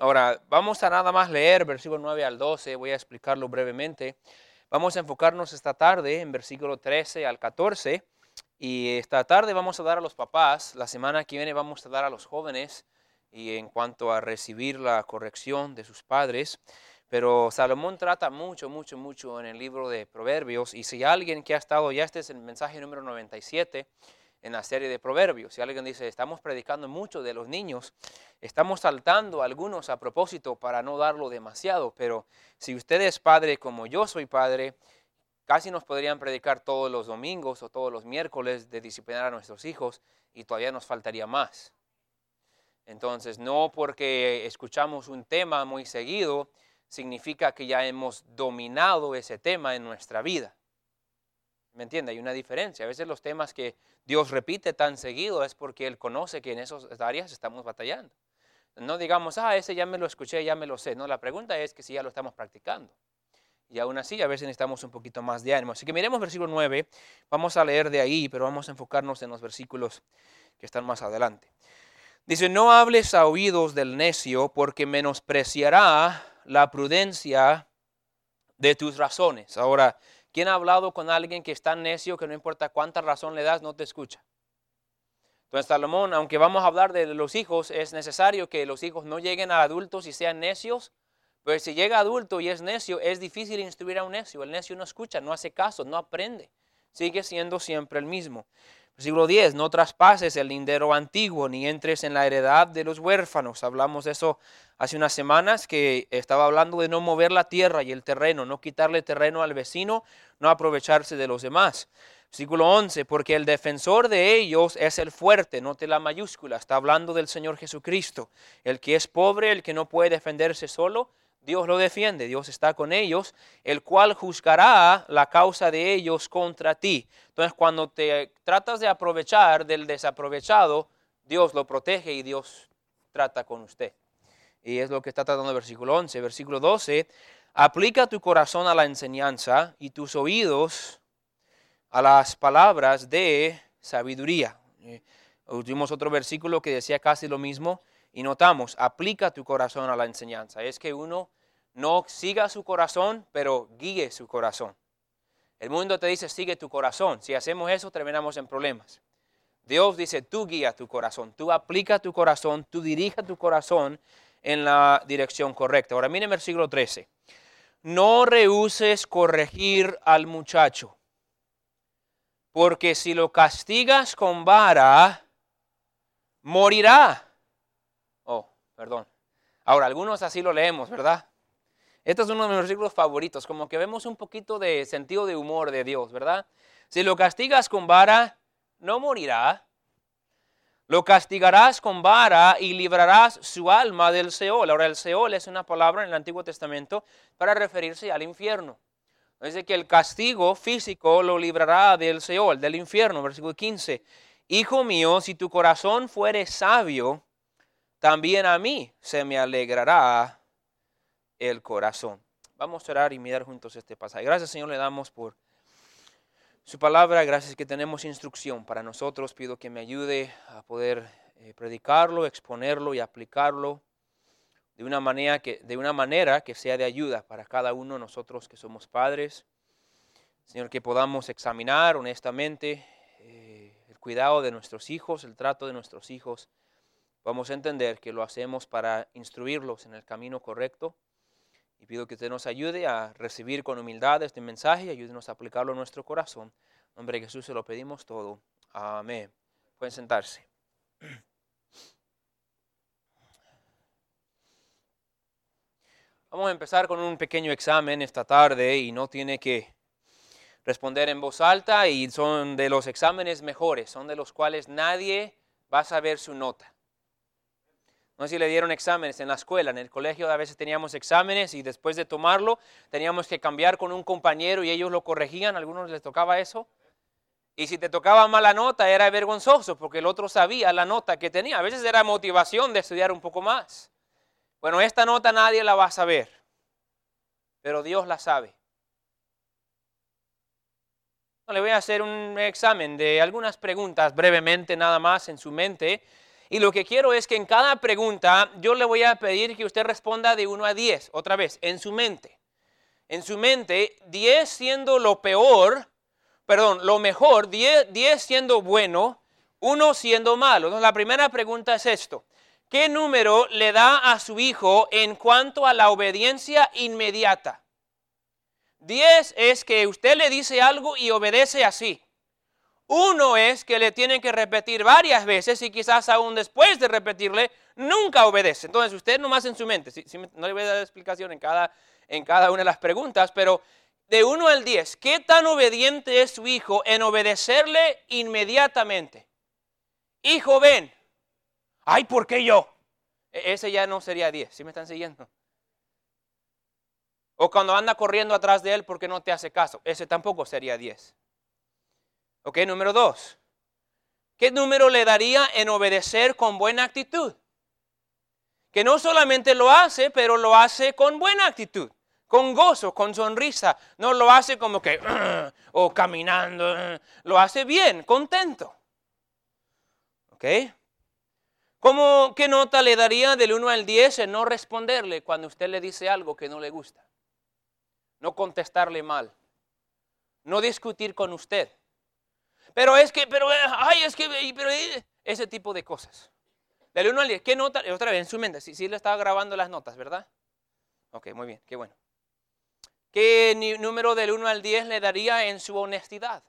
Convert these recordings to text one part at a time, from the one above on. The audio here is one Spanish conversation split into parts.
Ahora, vamos a nada más leer versículo 9 al 12, voy a explicarlo brevemente. Vamos a enfocarnos esta tarde en versículo 13 al 14 y esta tarde vamos a dar a los papás, la semana que viene vamos a dar a los jóvenes y en cuanto a recibir la corrección de sus padres. Pero Salomón trata mucho, mucho, mucho en el libro de Proverbios y si alguien que ha estado, ya este es el mensaje número 97, en la serie de Proverbios. Si alguien dice, estamos predicando mucho de los niños, estamos saltando algunos a propósito para no darlo demasiado, pero si usted es padre como yo soy padre, casi nos podrían predicar todos los domingos o todos los miércoles de disciplinar a nuestros hijos y todavía nos faltaría más. Entonces, no porque escuchamos un tema muy seguido, significa que ya hemos dominado ese tema en nuestra vida. ¿Me entiende? Hay una diferencia. A veces los temas que Dios repite tan seguido es porque Él conoce que en esas áreas estamos batallando. No digamos, ah, ese ya me lo escuché, ya me lo sé. No, la pregunta es que si ya lo estamos practicando. Y aún así, a veces necesitamos un poquito más de ánimo. Así que miremos versículo 9. Vamos a leer de ahí, pero vamos a enfocarnos en los versículos que están más adelante. Dice, no hables a oídos del necio porque menospreciará la prudencia de tus razones. Ahora, ¿Quién ha hablado con alguien que es tan necio que no importa cuánta razón le das, no te escucha? Entonces Salomón, aunque vamos a hablar de los hijos, es necesario que los hijos no lleguen a adultos y sean necios, pues si llega adulto y es necio, es difícil instruir a un necio. El necio no escucha, no hace caso, no aprende. Sigue siendo siempre el mismo. Versículo 10, no traspases el lindero antiguo, ni entres en la heredad de los huérfanos. Hablamos de eso hace unas semanas, que estaba hablando de no mover la tierra y el terreno, no quitarle terreno al vecino, no aprovecharse de los demás. Versículo 11, porque el defensor de ellos es el fuerte, note la mayúscula, está hablando del Señor Jesucristo. El que es pobre, el que no puede defenderse solo, Dios lo defiende, Dios está con ellos, el cual juzgará la causa de ellos contra ti. Entonces, cuando te tratas de aprovechar del desaprovechado, Dios lo protege y Dios trata con usted. Y es lo que está tratando el versículo 11. Versículo 12, aplica tu corazón a la enseñanza y tus oídos a las palabras de sabiduría. Eh, tuvimos otro versículo que decía casi lo mismo y notamos, aplica tu corazón a la enseñanza. Es que uno no siga su corazón, pero guíe su corazón. El mundo te dice, sigue tu corazón. Si hacemos eso, terminamos en problemas. Dios dice, tú guía tu corazón, tú aplica tu corazón, tú dirija tu corazón en la dirección correcta. Ahora miren versículo 13. No rehuses corregir al muchacho, porque si lo castigas con vara, morirá perdón. Ahora, algunos así lo leemos, ¿verdad? Este es uno de mis versículos favoritos, como que vemos un poquito de sentido de humor de Dios, ¿verdad? Si lo castigas con vara, no morirá. Lo castigarás con vara y librarás su alma del Seol. Ahora, el Seol es una palabra en el Antiguo Testamento para referirse al infierno. Dice que el castigo físico lo librará del Seol, del infierno. Versículo 15. Hijo mío, si tu corazón fuere sabio, también a mí se me alegrará el corazón. Vamos a orar y mirar juntos este pasaje. Gracias Señor le damos por su palabra, gracias que tenemos instrucción para nosotros. Pido que me ayude a poder eh, predicarlo, exponerlo y aplicarlo de una, manera que, de una manera que sea de ayuda para cada uno de nosotros que somos padres. Señor, que podamos examinar honestamente eh, el cuidado de nuestros hijos, el trato de nuestros hijos vamos a entender que lo hacemos para instruirlos en el camino correcto. Y pido que usted nos ayude a recibir con humildad este mensaje y ayúdenos a aplicarlo en nuestro corazón. En nombre de Jesús se lo pedimos todo. Amén. Pueden sentarse. Vamos a empezar con un pequeño examen esta tarde y no tiene que responder en voz alta y son de los exámenes mejores, son de los cuales nadie va a saber su nota. No sé si le dieron exámenes en la escuela, en el colegio a veces teníamos exámenes y después de tomarlo teníamos que cambiar con un compañero y ellos lo corregían, a algunos les tocaba eso. Y si te tocaba mala nota era vergonzoso porque el otro sabía la nota que tenía. A veces era motivación de estudiar un poco más. Bueno, esta nota nadie la va a saber, pero Dios la sabe. le voy a hacer un examen de algunas preguntas brevemente nada más en su mente Y lo que quiero es que en cada pregunta yo le voy a pedir que usted responda de 1 a 10, otra vez, en su mente. En su mente, 10 siendo lo peor, perdón, lo mejor, 10, 10 siendo bueno, 1 siendo malo. Entonces la primera pregunta es esto. ¿Qué número le da a su hijo en cuanto a la obediencia inmediata? 10 es que usted le dice algo y obedece así. Uno es que le tienen que repetir varias veces y quizás aún después de repetirle, nunca obedece. Entonces usted nomás en su mente, no le voy a dar explicación en cada, en cada una de las preguntas, pero de 1 al 10, ¿qué tan obediente es su hijo en obedecerle inmediatamente? Hijo, ven. Ay, ¿por qué yo? E, ese ya no sería 10, ¿sí me están siguiendo? O cuando anda corriendo atrás de él porque no te hace caso, ese tampoco sería 10. Ok, número dos. ¿Qué número le daría en obedecer con buena actitud? Que no solamente lo hace, pero lo hace con buena actitud, con gozo, con sonrisa. No lo hace como que, o caminando, lo hace bien, contento. ¿Ok? ¿Cómo, ¿Qué nota le daría del 1 al 10 en no responderle cuando usted le dice algo que no le gusta? No contestarle mal. No discutir con usted pero es que, pero, ay, es que, pero, eh, ese tipo de cosas. Del 1 al 10, ¿qué nota? Otra vez en su mente, sí, sí le estaba grabando las notas, ¿verdad? Ok, muy bien, qué bueno. ¿Qué número del 1 al 10 le daría en su honestidad?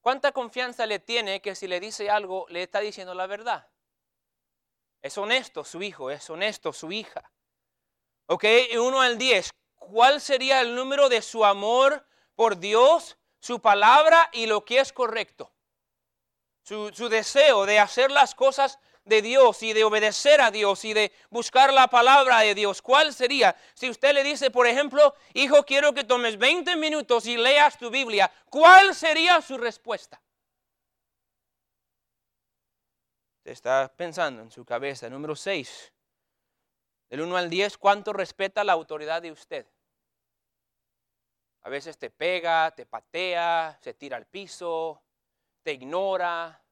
¿Cuánta confianza le tiene que si le dice algo, le está diciendo la verdad? Es honesto su hijo, es honesto su hija. Ok, 1 al 10, ¿cuál sería el número de su amor por Dios su palabra y lo que es correcto. Su, deseo de hacer las cosas de Dios y de obedecer a Dios y de buscar la palabra de Dios. ¿Cuál sería? Si usted le dice, por ejemplo, hijo, quiero que tomes 20 minutos y leas tu Biblia, ¿cuál sería su respuesta? Está pensando en su cabeza. Número 6. Del 1 al 10, ¿cuánto respeta la autoridad de usted? A veces te pega, te patea, se tira al piso, te ignora.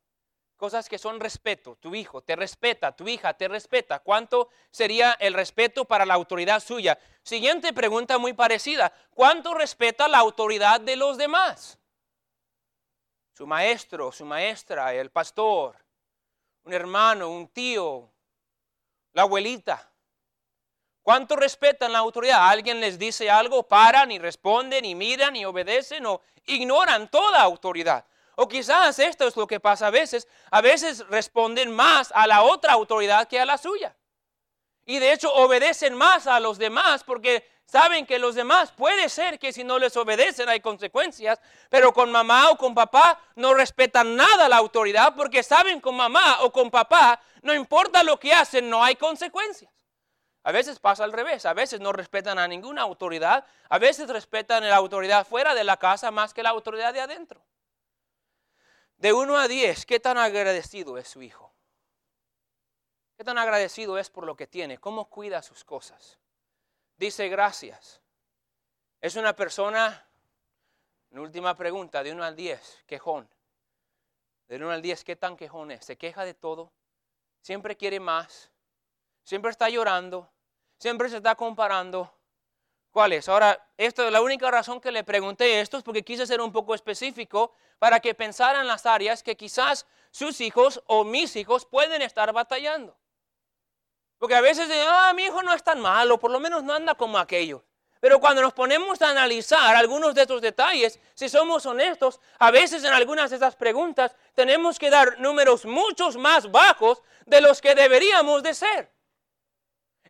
Cosas que son respeto. Tu hijo te respeta, tu hija te respeta. ¿Cuánto sería el respeto para la autoridad suya? Siguiente pregunta muy parecida. ¿Cuánto respeta la autoridad de los demás? Su maestro, su maestra, el pastor, un hermano, un tío, la abuelita. ¿Cuánto respetan la autoridad? Alguien les dice algo, paran y responden y miran y obedecen o ignoran toda autoridad. O quizás esto es lo que pasa a veces. A veces responden más a la otra autoridad que a la suya. Y de hecho obedecen más a los demás porque saben que los demás puede ser que si no les obedecen hay consecuencias, pero con mamá o con papá no respetan nada la autoridad porque saben con mamá o con papá no importa lo que hacen, no hay consecuencias. A veces pasa al revés, a veces no respetan a ninguna autoridad, a veces respetan la autoridad fuera de la casa más que la autoridad de adentro. De 1 a 10, ¿qué tan agradecido es su hijo? ¿Qué tan agradecido es por lo que tiene? ¿Cómo cuida sus cosas? Dice gracias. Es una persona, última pregunta, de 1 al 10, quejón. De 1 al 10, ¿qué tan quejón es? ¿Se queja de todo? ¿Siempre quiere más? ¿Siempre está llorando? Siempre se está comparando. ¿Cuál es? Ahora, esto, la única razón que le pregunté esto es porque quise ser un poco específico para que pensaran las áreas que quizás sus hijos o mis hijos pueden estar batallando. Porque a veces ah, mi hijo no es tan malo, por lo menos no anda como aquello. Pero cuando nos ponemos a analizar algunos de estos detalles, si somos honestos, a veces en algunas de estas preguntas tenemos que dar números muchos más bajos de los que deberíamos de ser.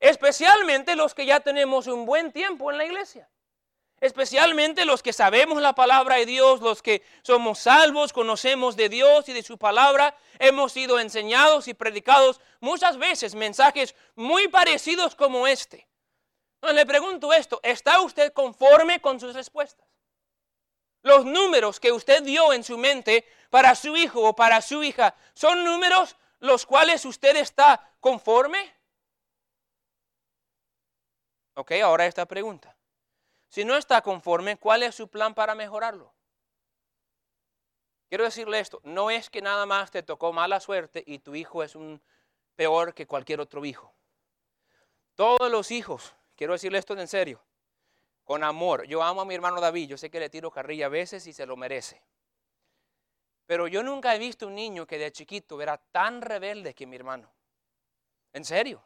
Especialmente los que ya tenemos un buen tiempo en la iglesia. Especialmente los que sabemos la palabra de Dios, los que somos salvos, conocemos de Dios y de su palabra, hemos sido enseñados y predicados muchas veces mensajes muy parecidos como este. le pregunto esto, ¿está usted conforme con sus respuestas? Los números que usted dio en su mente para su hijo o para su hija, ¿son números los cuales usted está conforme? Ok, ahora esta pregunta. Si no está conforme, ¿cuál es su plan para mejorarlo? Quiero decirle esto, no es que nada más te tocó mala suerte y tu hijo es un peor que cualquier otro hijo. Todos los hijos, quiero decirle esto en serio, con amor. Yo amo a mi hermano David, yo sé que le tiro carrilla a veces y se lo merece. Pero yo nunca he visto un niño que de chiquito era tan rebelde que mi hermano. En serio.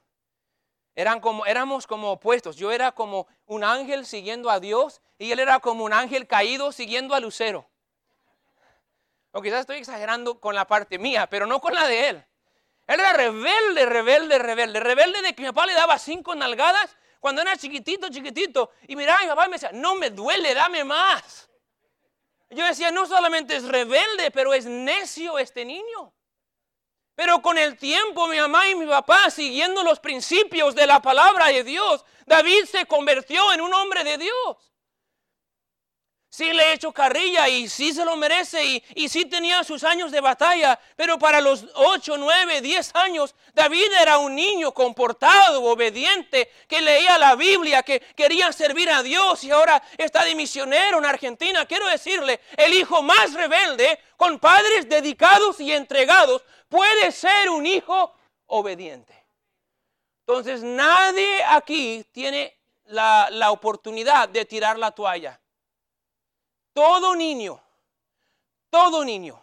Eran como, éramos como opuestos. Yo era como un ángel siguiendo a Dios y él era como un ángel caído siguiendo a Lucero. O quizás estoy exagerando con la parte mía, pero no con la de él. Él era rebelde, rebelde, rebelde. Rebelde de que mi papá le daba cinco nalgadas cuando era chiquitito, chiquitito. Y miraba, mi papá me decía, no me duele, dame más. Yo decía, no solamente es rebelde, pero es necio este niño. Pero con el tiempo mi mamá y mi papá, siguiendo los principios de la palabra de Dios, David se convirtió en un hombre de Dios sí le he hecho carrilla y sí se lo merece y, y sí tenía sus años de batalla, pero para los 8, 9, 10 años, David era un niño comportado, obediente, que leía la Biblia, que quería servir a Dios y ahora está de misionero en Argentina. Quiero decirle, el hijo más rebelde, con padres dedicados y entregados, puede ser un hijo obediente. Entonces nadie aquí tiene la, la oportunidad de tirar la toalla. Todo niño, todo niño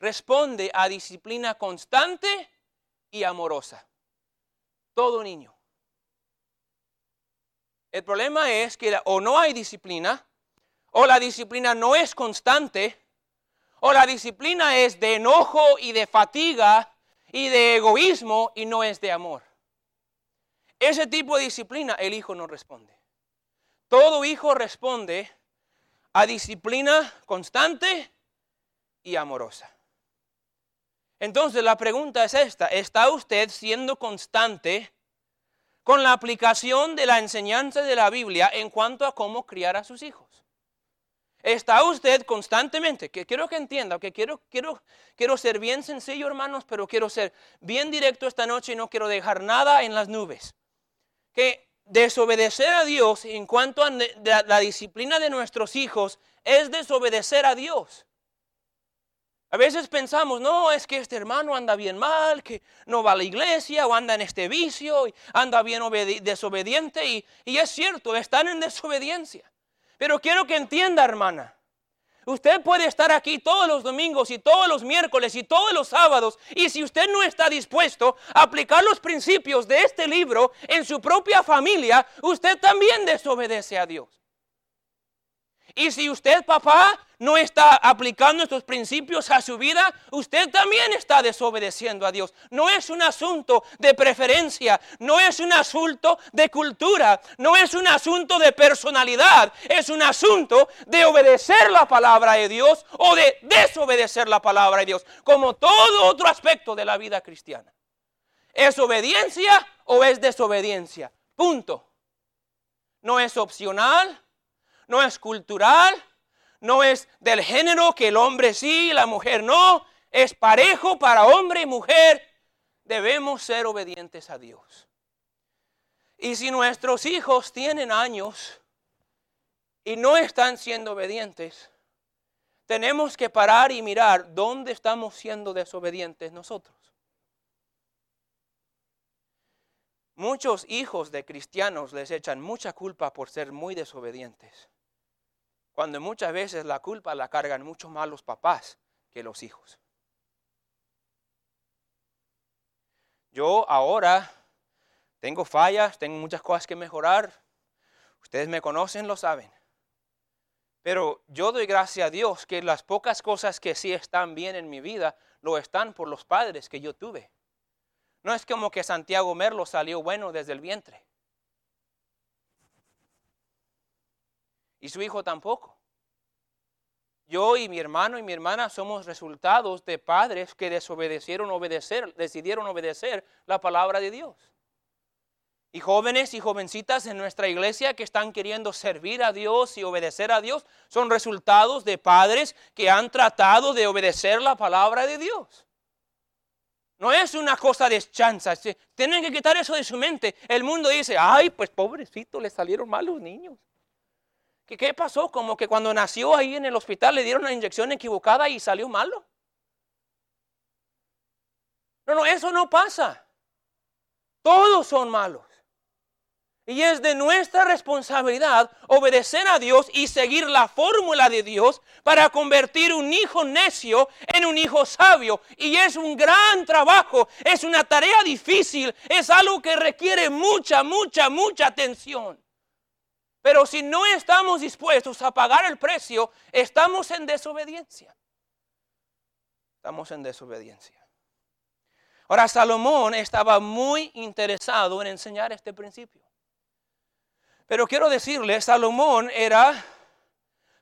responde a disciplina constante y amorosa. Todo niño. El problema es que o no hay disciplina, o la disciplina no es constante, o la disciplina es de enojo y de fatiga y de egoísmo y no es de amor. Ese tipo de disciplina el hijo no responde. Todo hijo responde a disciplina constante y amorosa. Entonces la pregunta es esta, ¿está usted siendo constante con la aplicación de la enseñanza de la Biblia en cuanto a cómo criar a sus hijos? ¿Está usted constantemente? Que quiero que entienda, que quiero, quiero, quiero ser bien sencillo, hermanos, pero quiero ser bien directo esta noche y no quiero dejar nada en las nubes. Que desobedecer a Dios en cuanto a la disciplina de nuestros hijos es desobedecer a Dios. A veces pensamos, no, es que este hermano anda bien mal, que no va a la iglesia o anda en este vicio, y anda bien desobediente y, y es cierto, están en desobediencia. Pero quiero que entienda, hermana, Usted puede estar aquí todos los domingos y todos los miércoles y todos los sábados y si usted no está dispuesto a aplicar los principios de este libro en su propia familia, usted también desobedece a Dios. Y si usted, papá, no está aplicando estos principios a su vida, usted también está desobedeciendo a Dios. No es un asunto de preferencia, no es un asunto de cultura, no es un asunto de personalidad, es un asunto de obedecer la palabra de Dios o de desobedecer la palabra de Dios, como todo otro aspecto de la vida cristiana. ¿Es obediencia o es desobediencia? Punto. No es opcional, no es cultural, no es del género que el hombre sí y la mujer no, es parejo para hombre y mujer. Debemos ser obedientes a Dios. Y si nuestros hijos tienen años y no están siendo obedientes, tenemos que parar y mirar dónde estamos siendo desobedientes nosotros. Muchos hijos de cristianos les echan mucha culpa por ser muy desobedientes. Cuando muchas veces la culpa la cargan mucho más los papás que los hijos. Yo ahora tengo fallas, tengo muchas cosas que mejorar. Ustedes me conocen, lo saben. Pero yo doy gracias a Dios que las pocas cosas que sí están bien en mi vida, lo están por los padres que yo tuve. No es como que Santiago Merlo salió bueno desde el vientre. Y su hijo tampoco. Yo y mi hermano y mi hermana somos resultados de padres que desobedecieron obedecer, decidieron obedecer la palabra de Dios. Y jóvenes y jovencitas en nuestra iglesia que están queriendo servir a Dios y obedecer a Dios son resultados de padres que han tratado de obedecer la palabra de Dios. No es una cosa de chanza. Tienen que quitar eso de su mente. El mundo dice, ay, pues pobrecito, le salieron mal los niños. ¿Qué, ¿Qué pasó? Como que cuando nació ahí en el hospital le dieron una inyección equivocada y salió malo. No, no, eso no pasa. Todos son malos. Y es de nuestra responsabilidad obedecer a Dios y seguir la fórmula de Dios para convertir un hijo necio en un hijo sabio. Y es un gran trabajo, es una tarea difícil, es algo que requiere mucha, mucha, mucha atención. Pero si no estamos dispuestos a pagar el precio, estamos en desobediencia. Estamos en desobediencia. Ahora, Salomón estaba muy interesado en enseñar este principio. Pero quiero decirle, Salomón era,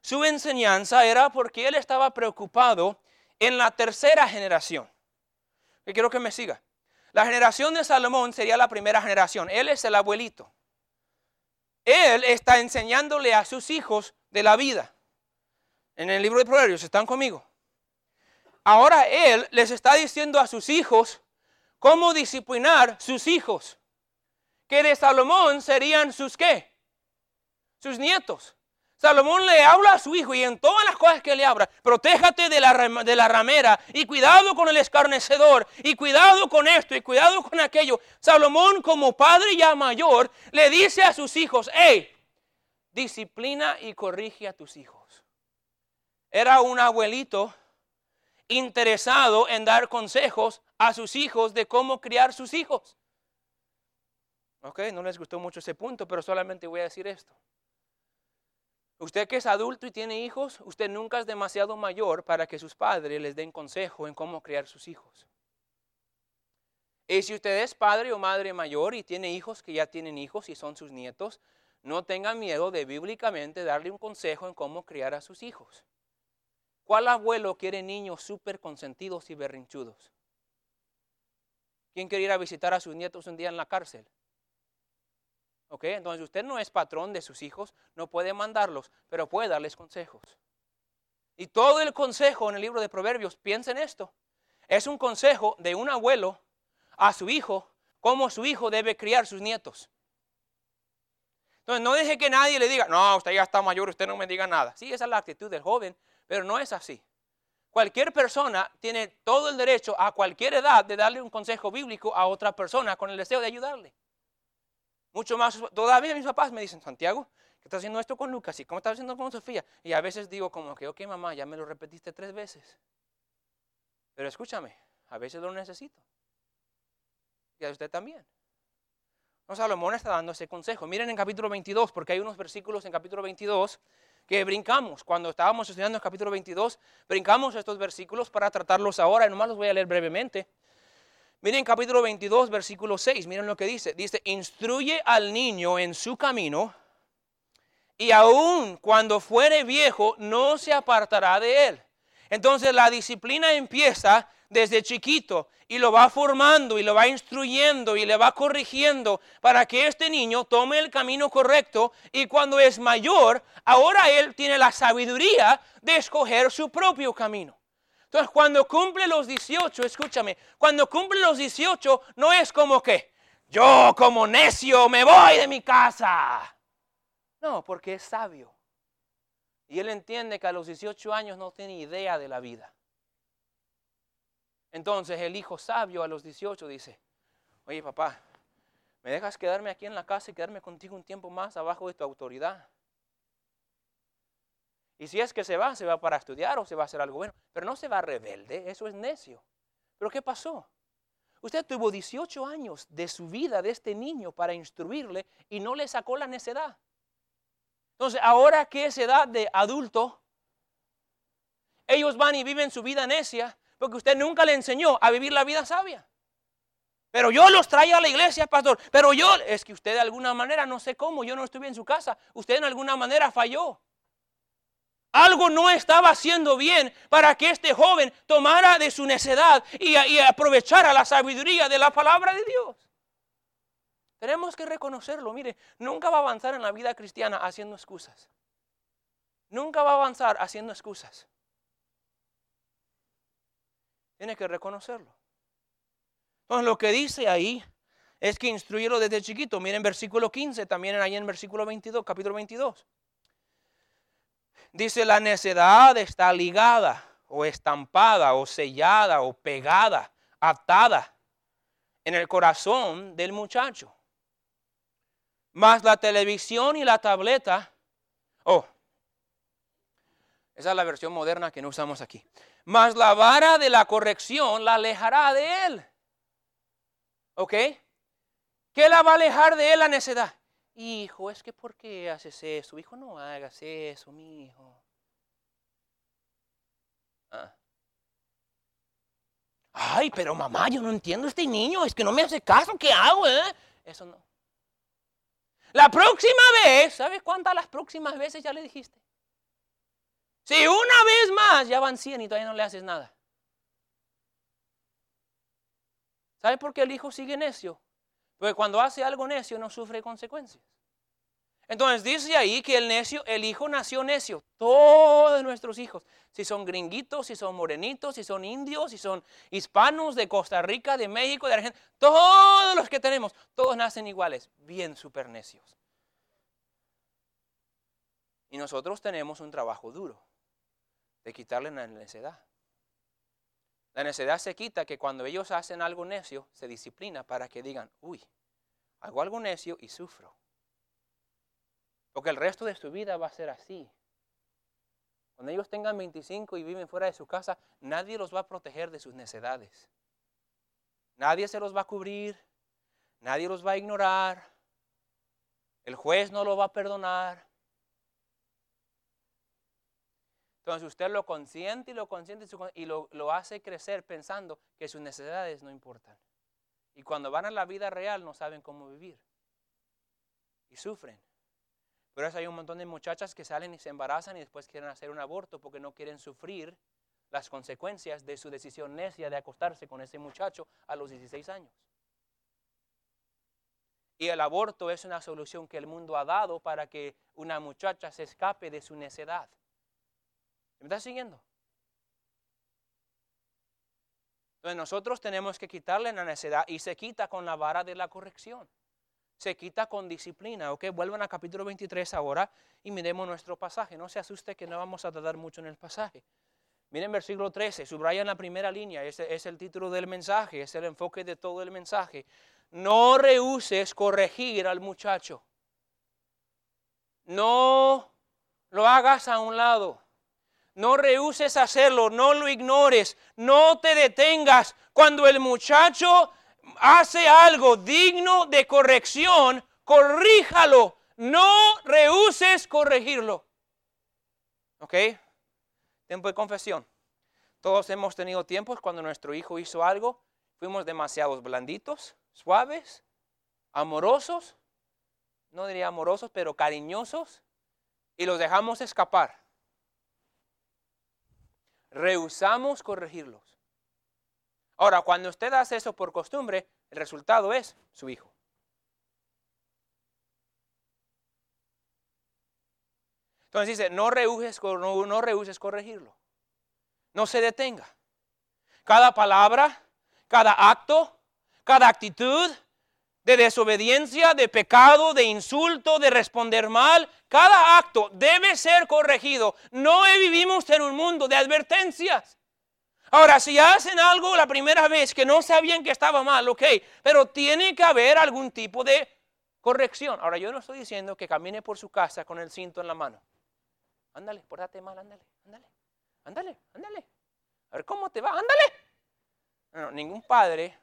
su enseñanza era porque él estaba preocupado en la tercera generación. Que quiero que me siga. La generación de Salomón sería la primera generación. Él es el abuelito. Él está enseñándole a sus hijos de la vida. En el libro de Proverbios, ¿están conmigo? Ahora él les está diciendo a sus hijos cómo disciplinar sus hijos. Que de Salomón serían sus qué? sus nietos. Salomón le habla a su hijo y en todas las cosas que le habla, protéjate de la, de la ramera y cuidado con el escarnecedor y cuidado con esto y cuidado con aquello. Salomón como padre ya mayor le dice a sus hijos, hey, disciplina y corrige a tus hijos. Era un abuelito interesado en dar consejos a sus hijos de cómo criar sus hijos. Ok, no les gustó mucho ese punto, pero solamente voy a decir esto. Usted que es adulto y tiene hijos, usted nunca es demasiado mayor para que sus padres les den consejo en cómo criar sus hijos. Y si usted es padre o madre mayor y tiene hijos que ya tienen hijos y son sus nietos, no tenga miedo de bíblicamente darle un consejo en cómo criar a sus hijos. ¿Cuál abuelo quiere niños súper consentidos y berrinchudos? ¿Quién quiere ir a visitar a sus nietos un día en la cárcel? Entonces usted no es patrón de sus hijos, no puede mandarlos, pero puede darles consejos. Y todo el consejo en el libro de Proverbios, piensen esto, es un consejo de un abuelo a su hijo, cómo su hijo debe criar sus nietos. Entonces no deje que nadie le diga, no, usted ya está mayor, usted no me diga nada. Sí, esa es la actitud del joven, pero no es así. Cualquier persona tiene todo el derecho a cualquier edad de darle un consejo bíblico a otra persona con el deseo de ayudarle. Mucho más, todavía mis papás me dicen, Santiago, ¿qué estás haciendo esto con Lucas? ¿Y cómo estás haciendo con Sofía? Y a veces digo como que, ok mamá, ya me lo repetiste tres veces. Pero escúchame, a veces lo necesito. Y a usted también. No, Salomón está dando ese consejo. Miren en capítulo 22, porque hay unos versículos en capítulo 22 que brincamos. Cuando estábamos estudiando el capítulo 22, brincamos estos versículos para tratarlos ahora y nomás los voy a leer brevemente. Miren capítulo 22, versículo 6, miren lo que dice. Dice, instruye al niño en su camino y aun cuando fuere viejo no se apartará de él. Entonces la disciplina empieza desde chiquito y lo va formando y lo va instruyendo y le va corrigiendo para que este niño tome el camino correcto y cuando es mayor, ahora él tiene la sabiduría de escoger su propio camino. Entonces, cuando cumple los 18, escúchame, cuando cumple los 18 no es como que yo como necio me voy de mi casa. No, porque es sabio. Y él entiende que a los 18 años no tiene idea de la vida. Entonces el hijo sabio a los 18 dice, oye papá, ¿me dejas quedarme aquí en la casa y quedarme contigo un tiempo más abajo de tu autoridad? Y si es que se va, se va para estudiar o se va a hacer algo bueno. Pero no se va rebelde, eso es necio. Pero ¿qué pasó? Usted tuvo 18 años de su vida de este niño para instruirle y no le sacó la necedad. Entonces, ahora que es edad de adulto, ellos van y viven su vida necia porque usted nunca le enseñó a vivir la vida sabia. Pero yo los traía a la iglesia, pastor. Pero yo, es que usted de alguna manera, no sé cómo, yo no estuve en su casa, usted en alguna manera falló. Algo no estaba haciendo bien para que este joven tomara de su necedad y, aprovechara la sabiduría de la palabra de Dios. Tenemos que reconocerlo. Mire, nunca va a avanzar en la vida cristiana haciendo excusas. Nunca va a avanzar haciendo excusas. Tiene que reconocerlo. Entonces lo que dice ahí es que instruyelo desde chiquito. Miren versículo 15, también ahí en versículo 22, capítulo 22. Dice, la necedad está ligada o estampada o sellada o pegada, atada en el corazón del muchacho. Más la televisión y la tableta, oh, esa es la versión moderna que no usamos aquí. Más la vara de la corrección la alejará de él. ¿Ok? ¿Qué la va a alejar de él la necedad? Hijo, es que ¿por qué haces eso? Hijo, no hagas eso, mi hijo. Ah. Ay, pero mamá, yo no entiendo a este niño, es que no me hace caso, ¿qué hago? Eh? Eso no. La próxima vez, ¿sabes cuántas las próximas veces ya le dijiste? Si una vez más ya van 100 y todavía no le haces nada. ¿Sabe por qué el hijo sigue necio? Porque cuando hace algo necio no sufre consecuencias. Entonces dice ahí que el necio, el hijo nació necio. Todos nuestros hijos, si son gringuitos, si son morenitos, si son indios, si son hispanos de Costa Rica, de México, de Argentina, todos los que tenemos, todos nacen iguales, bien super necios. Y nosotros tenemos un trabajo duro de quitarle la necedad. La necedad se quita que cuando ellos hacen algo necio, se disciplina para que digan, uy, hago algo necio y sufro. Porque el resto de su vida va a ser así. Cuando ellos tengan 25 y viven fuera de su casa, nadie los va a proteger de sus necedades. Nadie se los va a cubrir, nadie los va a ignorar, el juez no lo va a perdonar. Entonces usted lo consiente y lo consiente y lo, lo hace crecer pensando que sus necesidades no importan. Y cuando van a la vida real no saben cómo vivir. Y sufren. Pero hay un montón de muchachas que salen y se embarazan y después quieren hacer un aborto porque no quieren sufrir las consecuencias de su decisión necia de acostarse con ese muchacho a los 16 años. Y el aborto es una solución que el mundo ha dado para que una muchacha se escape de su necedad. ¿Me está siguiendo? Entonces nosotros tenemos que quitarle la necedad y se quita con la vara de la corrección se quita con disciplina. Ok, vuelvan a capítulo 23 ahora y miremos nuestro pasaje. No se asuste que no vamos a tardar mucho en el pasaje. Miren versículo 13, subrayan la primera línea, ese es el título del mensaje, es el enfoque de todo el mensaje. No rehuses corregir al muchacho. No lo hagas a un lado. No rehuses hacerlo, no lo ignores, no te detengas. Cuando el muchacho hace algo digno de corrección, corríjalo. No rehuses corregirlo. ¿Ok? Tiempo de confesión. Todos hemos tenido tiempos cuando nuestro hijo hizo algo, fuimos demasiados blanditos, suaves, amorosos, no diría amorosos, pero cariñosos, y los dejamos escapar. Rehusamos corregirlos. Ahora, cuando usted hace eso por costumbre, el resultado es su hijo. Entonces dice, no rehuses, no, corregirlo. No se detenga. Cada palabra, cada acto, cada actitud de desobediencia, de pecado, de insulto, de responder mal, cada acto debe ser corregido. No vivimos en un mundo de advertencias. Ahora, si hacen algo la primera vez que no sabían que estaba mal, ok, pero tiene que haber algún tipo de corrección. Ahora, yo no estoy diciendo que camine por su casa con el cinto en la mano. Ándale, pórtate mal, ándale, ándale, ándale, ándale. A ver cómo te va, ándale. No, ningún padre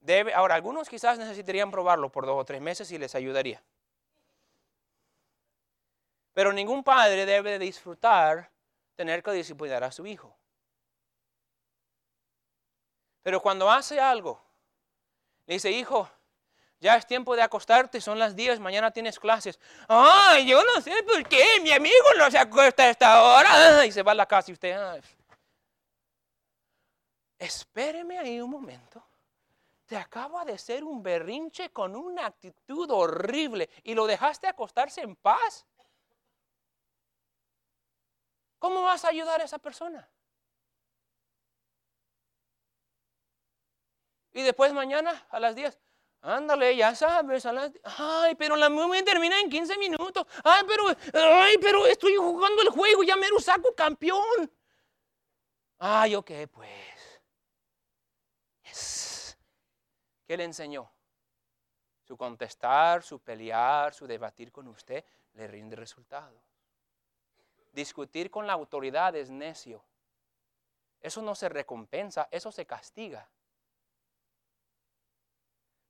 debe, ahora algunos quizás necesitarían probarlo por dos o tres meses y les ayudaría. Pero ningún padre debe disfrutar tener que disciplinar a su hijo. Pero cuando hace algo, le dice, hijo, ya es tiempo de acostarte, son las 10, mañana tienes clases. Ay, yo no sé por qué, mi amigo no se acuesta a esta hora. Y se va a la casa y usted, espéreme ahí un momento. Te acaba de ser un berrinche con una actitud horrible y lo dejaste acostarse en paz. ¿Cómo vas a ayudar a esa persona? Y después mañana a las 10, Ándale, ya sabes. Ay, pero la movie termina en 15 minutos. Ay, pero, ay, pero estoy jugando el juego, ya me lo saco campeón. Ay, ok, pues. ¿Qué le enseñó? Su contestar, su pelear, su debatir con usted le rinde resultados. Discutir con la autoridad es necio. Eso no se recompensa, eso se castiga.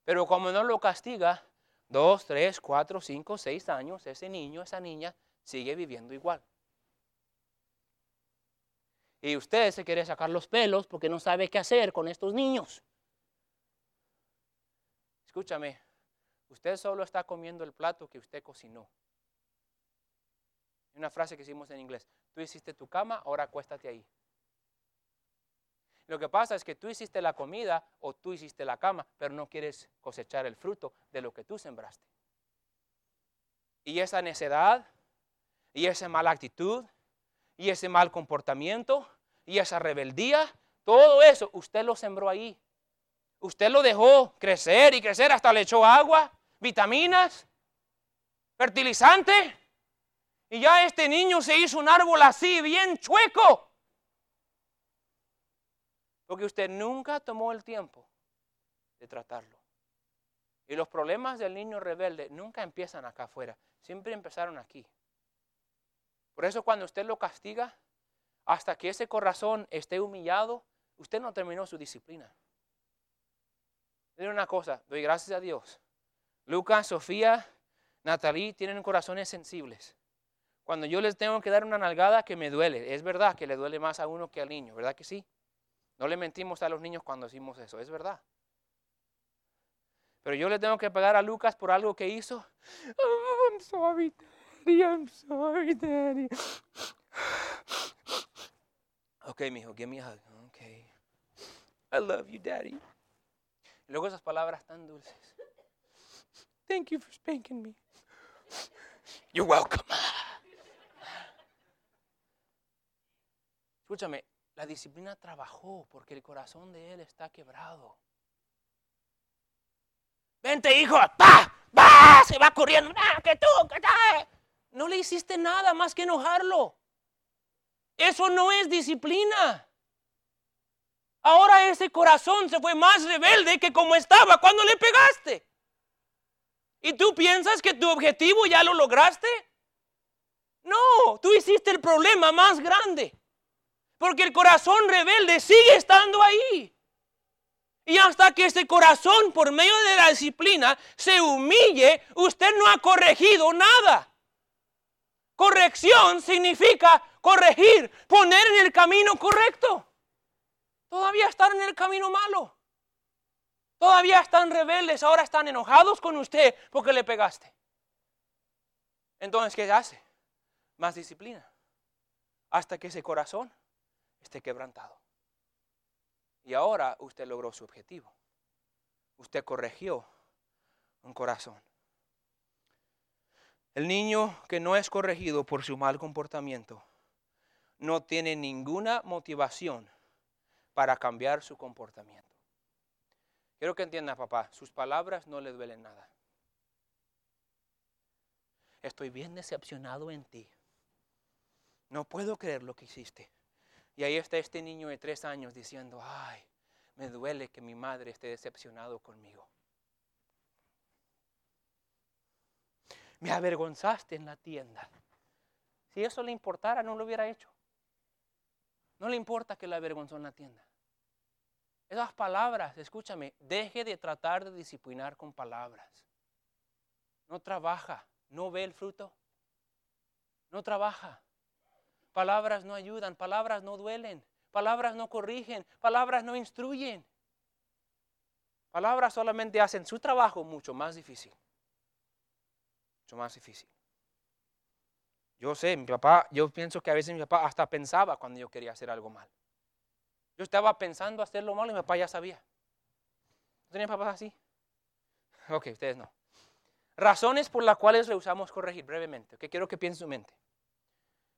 Pero como no lo castiga, dos, tres, cuatro, cinco, seis años, ese niño, esa niña sigue viviendo igual. Y usted se quiere sacar los pelos porque no sabe qué hacer con estos niños. Escúchame, usted solo está comiendo el plato que usted cocinó. Una frase que hicimos en inglés, tú hiciste tu cama, ahora acuéstate ahí. Lo que pasa es que tú hiciste la comida o tú hiciste la cama, pero no quieres cosechar el fruto de lo que tú sembraste. Y esa necedad, y esa mala actitud, y ese mal comportamiento, y esa rebeldía, todo eso usted lo sembró ahí. Usted lo dejó crecer y crecer, hasta le echó agua, vitaminas, fertilizante. Y ya este niño se hizo un árbol así, bien chueco. Porque usted nunca tomó el tiempo de tratarlo. Y los problemas del niño rebelde nunca empiezan acá afuera, siempre empezaron aquí. Por eso cuando usted lo castiga, hasta que ese corazón esté humillado, usted no terminó su disciplina. Miren una cosa, doy gracias a Dios. Lucas, Sofía, Natalie tienen corazones sensibles. Cuando yo les tengo que dar una nalgada que me duele, es verdad que le duele más a uno que al niño, ¿verdad que sí? No le mentimos a los niños cuando decimos eso, es verdad. Pero yo le tengo que pagar a Lucas por algo que hizo. Oh, I'm sorry, Daddy. I'm sorry, Daddy. Ok, mijo, give me a hug. Ok. I love you, Daddy. Luego esas palabras tan dulces. Thank you for spanking me. You're welcome. Escúchame, la disciplina trabajó porque el corazón de él está quebrado. Vente, hijo, ¡pa! ¡Va! Se va corriendo. ¡Ah, que tú! Que No le hiciste nada más que enojarlo. Eso no es disciplina. Ahora ese corazón se fue más rebelde que como estaba cuando le pegaste. ¿Y tú piensas que tu objetivo ya lo lograste? No, tú hiciste el problema más grande. Porque el corazón rebelde sigue estando ahí. Y hasta que ese corazón, por medio de la disciplina, se humille, usted no ha corregido nada. Corrección significa corregir, poner en el camino correcto. Todavía están en el camino malo. Todavía están rebeldes, ahora están enojados con usted porque le pegaste. Entonces, ¿qué hace? Más disciplina. Hasta que ese corazón esté quebrantado. Y ahora usted logró su objetivo. Usted corrigió un corazón. El niño que no es corregido por su mal comportamiento no tiene ninguna motivación para cambiar su comportamiento. Quiero que entienda, papá, sus palabras no le duelen nada. Estoy bien decepcionado en ti. No puedo creer lo que hiciste. Y ahí está este niño de tres años diciendo, ay, me duele que mi madre esté decepcionado conmigo. Me avergonzaste en la tienda. Si eso le importara, no lo hubiera hecho. No le importa que la avergonzó en la tienda. Esas palabras, escúchame, deje de tratar de disciplinar con palabras. No trabaja, no ve el fruto. No trabaja. Palabras no ayudan, palabras no duelen, palabras no corrigen, palabras no instruyen. Palabras solamente hacen su trabajo mucho más difícil. Mucho más difícil. Yo sé, mi papá, yo pienso que a veces mi papá hasta pensaba cuando yo quería hacer algo mal. Yo estaba pensando hacerlo mal y mi papá ya sabía. ¿No tenían papás así? Ok, ustedes no. Razones por las cuales rehusamos corregir brevemente. ¿Qué quiero que piensen su mente?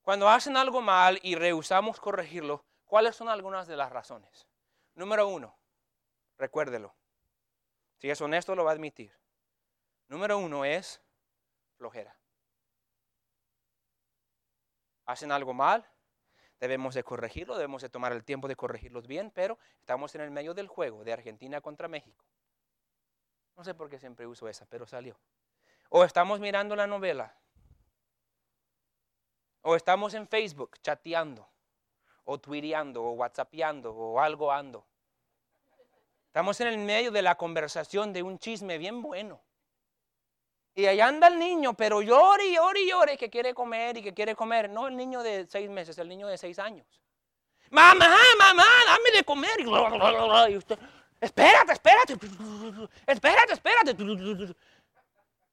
Cuando hacen algo mal y rehusamos corregirlo, ¿cuáles son algunas de las razones? Número uno, recuérdelo. Si es honesto, lo va a admitir. Número uno es flojera. Hacen algo mal, debemos de corregirlo, debemos de tomar el tiempo de corregirlos bien, pero estamos en el medio del juego de Argentina contra México. No sé por qué siempre uso esa, pero salió. O estamos mirando la novela. O estamos en Facebook chateando, o tweeteando, o whatsappeando, o algo ando. Estamos en el medio de la conversación de un chisme bien bueno. Y allá anda el niño, pero llore y llore y llore que quiere comer y que quiere comer. No el niño de seis meses, el niño de seis años. Mamá, mamá, dame de comer. Y usted, espérate, espérate, espérate, espérate.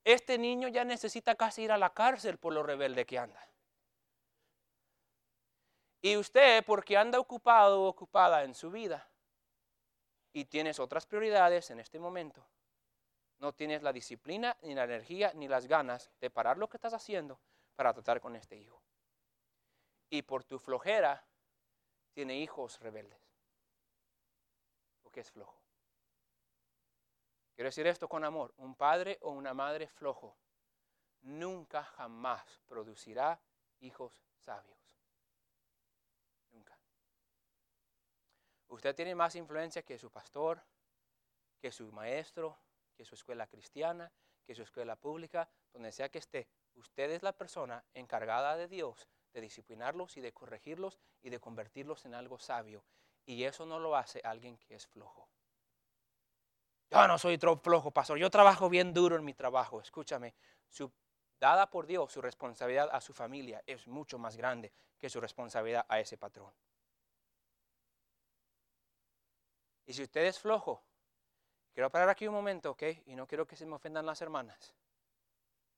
Este niño ya necesita casi ir a la cárcel por lo rebelde que anda. Y usted, porque anda ocupado o ocupada en su vida y tienes otras prioridades en este momento, no tienes la disciplina, ni la energía, ni las ganas de parar lo que estás haciendo para tratar con este hijo. Y por tu flojera, tiene hijos rebeldes. Porque es flojo. Quiero decir esto con amor. Un padre o una madre flojo nunca jamás producirá hijos sabios. Nunca. Usted tiene más influencia que su pastor, que su maestro, que su escuela cristiana, que su escuela pública, donde sea que esté, usted es la persona encargada de Dios de disciplinarlos y de corregirlos y de convertirlos en algo sabio. Y eso no lo hace alguien que es flojo. Yo no soy flojo, pastor. Yo trabajo bien duro en mi trabajo. Escúchame, su, dada por Dios su responsabilidad a su familia es mucho más grande que su responsabilidad a ese patrón. Y si usted es flojo, Quiero parar aquí un momento, ¿ok? Y no quiero que se me ofendan las hermanas.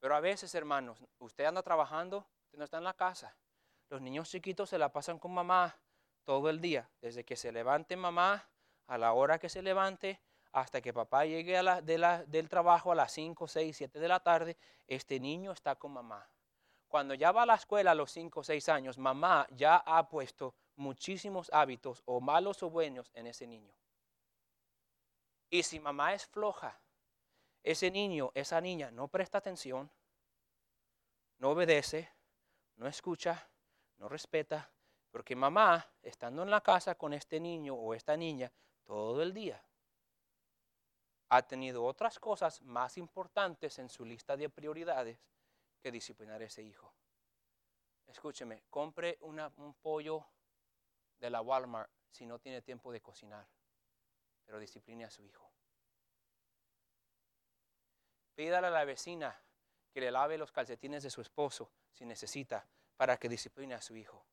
Pero a veces, hermanos, usted anda trabajando, usted no está en la casa. Los niños chiquitos se la pasan con mamá todo el día, desde que se levante mamá a la hora que se levante hasta que papá llegue a la, del trabajo a las 5, 6, 7 de la tarde, este niño está con mamá. Cuando ya va a la escuela a los 5 o 6 años, mamá ya ha puesto muchísimos hábitos o malos o buenos en ese niño. Y si mamá es floja, ese niño, esa niña no presta atención, no obedece, no escucha, no respeta, porque mamá, estando en la casa con este niño o esta niña todo el día, ha tenido otras cosas más importantes en su lista de prioridades que disciplinar a ese hijo. Escúcheme, compre un pollo de la Walmart si no tiene tiempo de cocinar pero discipline a su hijo. Pídale a la vecina que le lave los calcetines de su esposo si necesita para que discipline a su hijo.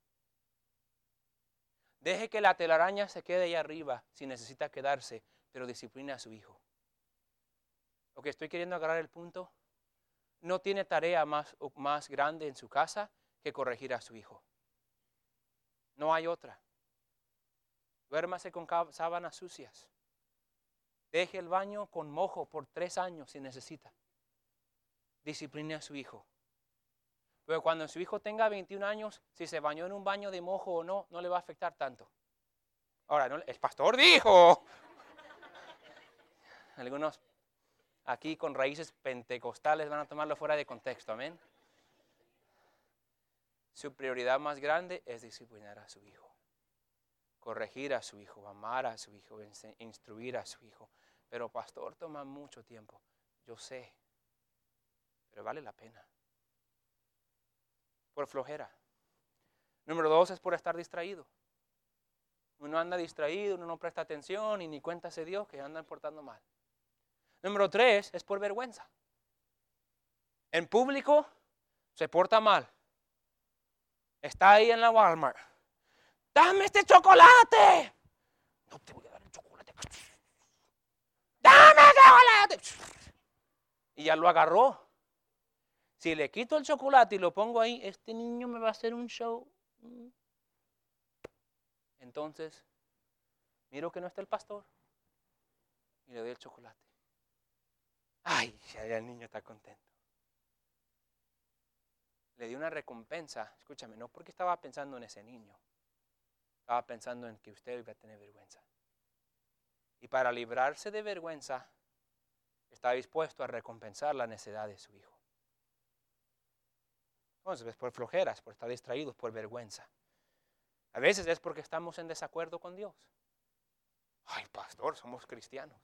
Deje que la telaraña se quede ahí arriba si necesita quedarse, pero discipline a su hijo. Lo que estoy queriendo agarrar el punto, no tiene tarea más, más grande en su casa que corregir a su hijo. No hay otra. Duérmase con sábanas sucias. Deje el baño con mojo por tres años si necesita. Discipline a su hijo. Pero cuando su hijo tenga 21 años, si se bañó en un baño de mojo o no, no le va a afectar tanto. Ahora, el pastor dijo. Algunos aquí con raíces pentecostales van a tomarlo fuera de contexto, amén. Su prioridad más grande es disciplinar a su hijo corregir a su hijo, amar a su hijo, instruir a su hijo. Pero pastor, toma mucho tiempo. Yo sé, pero vale la pena. Por flojera. Número dos es por estar distraído. Uno anda distraído, uno no presta atención y ni cuenta se Dios que andan portando mal. Número tres es por vergüenza. En público se porta mal. Está ahí en la Walmart dame este chocolate. No te voy a dar el chocolate. Dame el chocolate. Y ya lo agarró. Si le quito el chocolate y lo pongo ahí, este niño me va a hacer un show. Entonces, miro que no está el pastor y le doy el chocolate. Ay, ya el niño está contento. Le di una recompensa, escúchame, no porque estaba pensando en ese niño, estaba pensando en que usted iba a tener vergüenza. Y para librarse de vergüenza, está dispuesto a recompensar la necedad de su hijo. Entonces, es por flojeras, por estar distraídos, por vergüenza. A veces es porque estamos en desacuerdo con Dios. Ay, pastor, somos cristianos.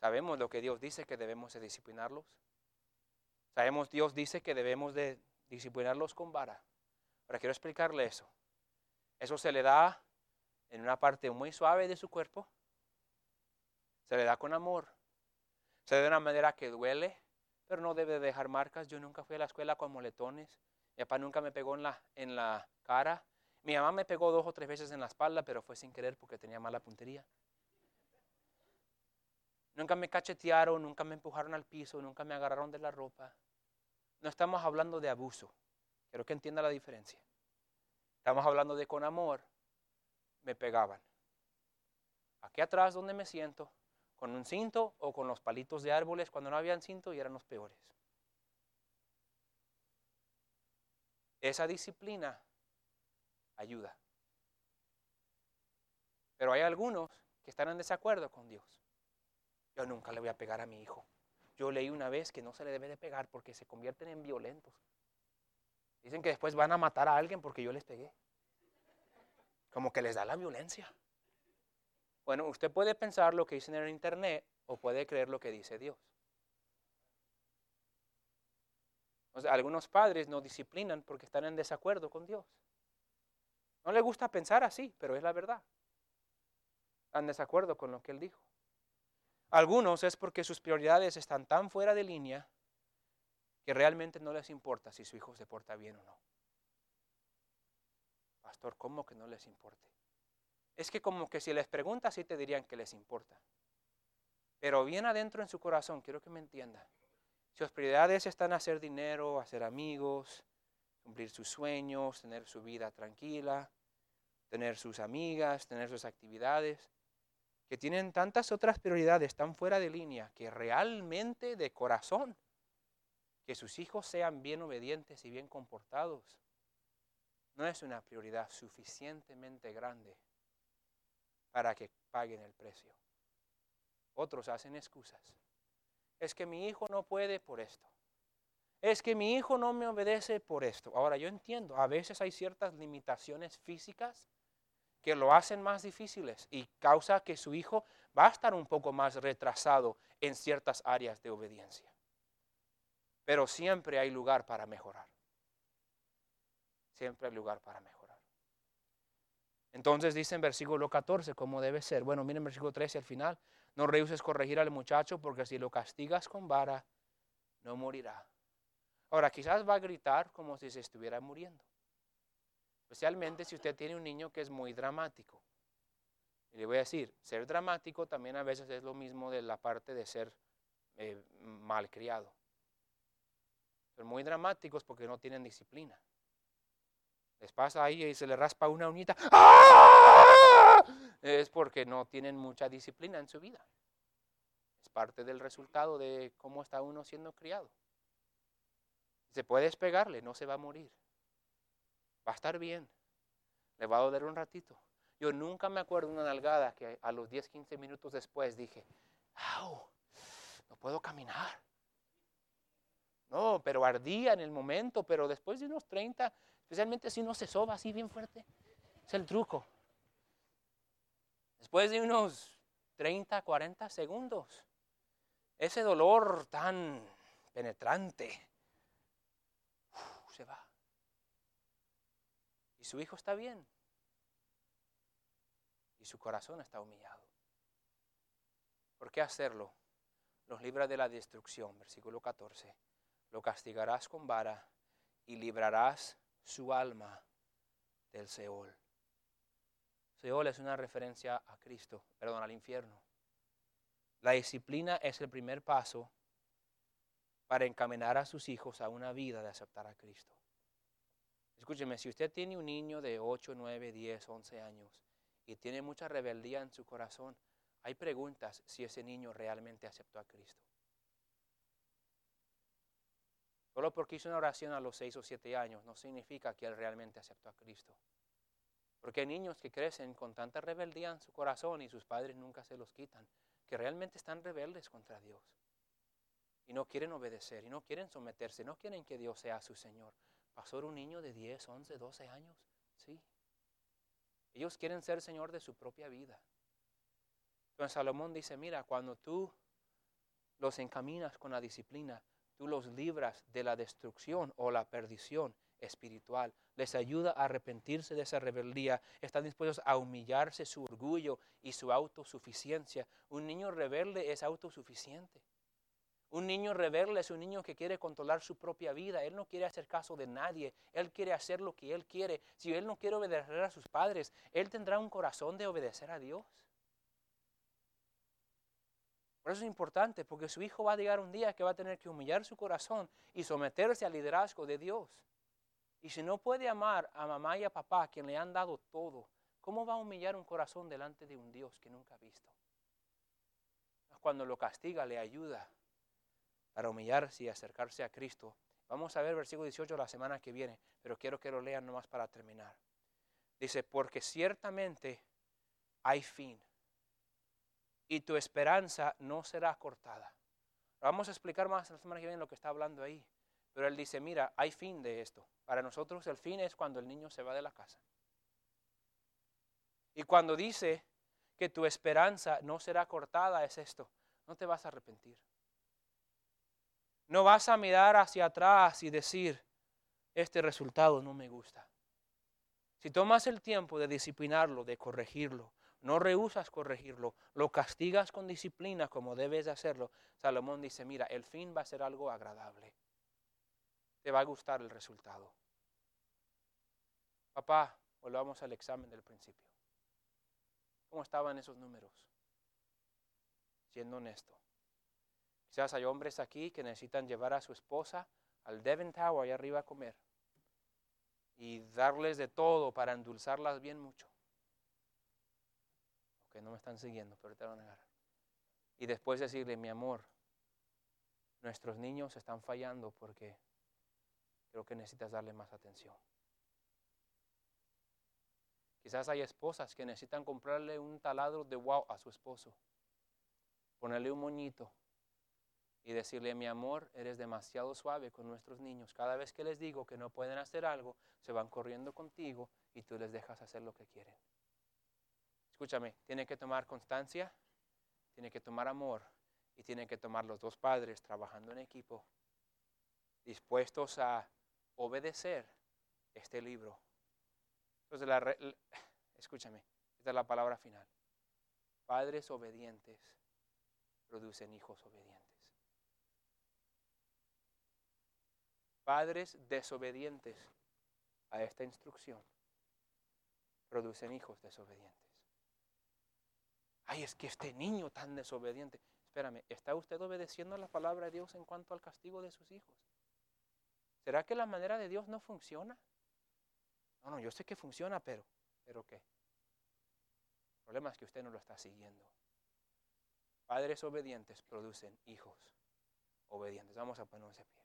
Sabemos lo que Dios dice que debemos de disciplinarlos. Sabemos Dios dice que debemos de disciplinarlos con vara. Ahora quiero explicarle eso. Eso se le da en una parte muy suave de su cuerpo. Se le da con amor. Se da de una manera que duele, pero no debe dejar marcas. Yo nunca fui a la escuela con moletones. Mi papá nunca me pegó en la, en la cara. Mi mamá me pegó dos o tres veces en la espalda, pero fue sin querer porque tenía mala puntería. Nunca me cachetearon, nunca me empujaron al piso, nunca me agarraron de la ropa. No estamos hablando de abuso. Quiero que entienda la diferencia. Estamos hablando de con amor me pegaban. Aquí atrás donde me siento, con un cinto o con los palitos de árboles cuando no habían cinto y eran los peores. Esa disciplina ayuda. Pero hay algunos que están en desacuerdo con Dios. Yo nunca le voy a pegar a mi hijo. Yo leí una vez que no se le debe de pegar porque se convierten en violentos. Dicen que después van a matar a alguien porque yo les pegué. Como que les da la violencia. Bueno, usted puede pensar lo que dicen en el internet o puede creer lo que dice Dios. algunos padres no disciplinan porque están en desacuerdo con Dios. No le gusta pensar así, pero es la verdad. Están en desacuerdo con lo que Él dijo. Algunos es porque sus prioridades están tan fuera de línea que realmente no les importa si su hijo se porta bien o no. Pastor, ¿cómo que no les importe? Es que como que si les preguntas, sí te dirían que les importa. Pero bien adentro en su corazón, quiero que me entiendan. Si sus prioridades están hacer dinero, hacer amigos, cumplir sus sueños, tener su vida tranquila, tener sus amigas, tener sus actividades, que tienen tantas otras prioridades tan fuera de línea que realmente de corazón, que sus hijos sean bien obedientes y bien comportados, no es una prioridad suficientemente grande para que paguen el precio. Otros hacen excusas. Es que mi hijo no puede por esto. Es que mi hijo no me obedece por esto. Ahora yo entiendo, a veces hay ciertas limitaciones físicas que lo hacen más difíciles y causa que su hijo va a estar un poco más retrasado en ciertas áreas de obediencia. Pero siempre hay lugar para mejorar. Siempre hay lugar para mejorar. Entonces dice en versículo 14 cómo debe ser. Bueno, miren versículo 13 al final. No rehuses corregir al muchacho porque si lo castigas con vara, no morirá. Ahora, quizás va a gritar como si se estuviera muriendo. Especialmente si usted tiene un niño que es muy dramático. Y le voy a decir, ser dramático también a veces es lo mismo de la parte de ser eh, malcriado. Son muy dramáticos porque no tienen disciplina. Les pasa ahí y se le raspa una uñita. ¡Ah! Es porque no tienen mucha disciplina en su vida. Es parte del resultado de cómo está uno siendo criado. Se puede despegarle, no se va a morir va a estar bien, le va a doler un ratito. Yo nunca me acuerdo de una nalgada que a los 10, 15 minutos después dije, ¡au! No puedo caminar. No, pero ardía en el momento, pero después de unos 30, especialmente si uno se soba así bien fuerte, es el truco. Después de unos 30, 40 segundos, ese dolor tan penetrante se va su hijo está bien. Y su corazón está humillado. ¿Por qué hacerlo? Los libra de la destrucción, versículo 14. Lo castigarás con vara y librarás su alma del Seol. Seol es una referencia a Cristo, perdón, al infierno. La disciplina es el primer paso para encaminar a sus hijos a una vida de aceptar a Cristo. Escúcheme, si usted tiene un niño de 8, 9, 10, 11 años y tiene mucha rebeldía en su corazón, hay preguntas si ese niño realmente aceptó a Cristo. Solo porque hizo una oración a los 6 o 7 años no significa que él realmente aceptó a Cristo. Porque hay niños que crecen con tanta rebeldía en su corazón y sus padres nunca se los quitan, que realmente están rebeldes contra Dios. Y no quieren obedecer, y no quieren someterse, no quieren que Dios sea su Señor. Pasó un niño de 10, 11, 12 años, sí. Ellos quieren ser Señor de su propia vida. Entonces Salomón dice, mira, cuando tú los encaminas con la disciplina, tú los libras de la destrucción o la perdición espiritual. Les ayuda a arrepentirse de esa rebeldía. Están dispuestos a humillarse su orgullo y su autosuficiencia. Un niño rebelde es autosuficiente. Un niño rebelde es un niño que quiere controlar su propia vida. Él no quiere hacer caso de nadie. Él quiere hacer lo que él quiere. Si él no quiere obedecer a sus padres, él tendrá un corazón de obedecer a Dios. Por eso es importante, porque su hijo va a llegar un día que va a tener que humillar su corazón y someterse al liderazgo de Dios. Y si no puede amar a mamá y a papá, quien le han dado todo, ¿cómo va a humillar un corazón delante de un Dios que nunca ha visto? Cuando lo castiga, le ayuda para humillarse y acercarse a Cristo. Vamos a ver versículo 18 la semana que viene, pero quiero que lo lean nomás para terminar. Dice, porque ciertamente hay fin y tu esperanza no será cortada. Vamos a explicar más la semana que viene lo que está hablando ahí. Pero él dice, mira, hay fin de esto. Para nosotros el fin es cuando el niño se va de la casa. Y cuando dice que tu esperanza no será cortada, es esto. No te vas a arrepentir. No vas a mirar hacia atrás y decir, este resultado no me gusta. Si tomas el tiempo de disciplinarlo, de corregirlo, no rehusas corregirlo, lo castigas con disciplina como debes de hacerlo, Salomón dice, mira, el fin va a ser algo agradable. Te va a gustar el resultado. Papá, volvamos al examen del principio. ¿Cómo estaban esos números? Siendo honesto. Quizás hay hombres aquí que necesitan llevar a su esposa al Devon Tower allá arriba a comer y darles de todo para endulzarlas bien mucho no me están siguiendo, pero te van a negar. Y después decirle, mi amor, nuestros niños están fallando porque creo que necesitas darle más atención. Quizás hay esposas que necesitan comprarle un taladro de wow a su esposo, ponerle un moñito y decirle, mi amor, eres demasiado suave con nuestros niños. Cada vez que les digo que no pueden hacer algo, se van corriendo contigo y tú les dejas hacer lo que quieren. Escúchame, tiene que tomar constancia, tiene que tomar amor y tiene que tomar los dos padres trabajando en equipo, dispuestos a obedecer este libro. Entonces, la, escúchame, esta es la palabra final. Padres obedientes producen hijos obedientes. Padres desobedientes a esta instrucción producen hijos desobedientes ay, es que este niño tan desobediente. Espérame, ¿está usted obedeciendo a la palabra de Dios en cuanto al castigo de sus hijos? ¿Será que la manera de Dios no funciona? No, no, yo sé que funciona, pero, ¿pero qué? El problema es que usted no lo está siguiendo. Padres obedientes producen hijos obedientes. Vamos a ponernos de pie.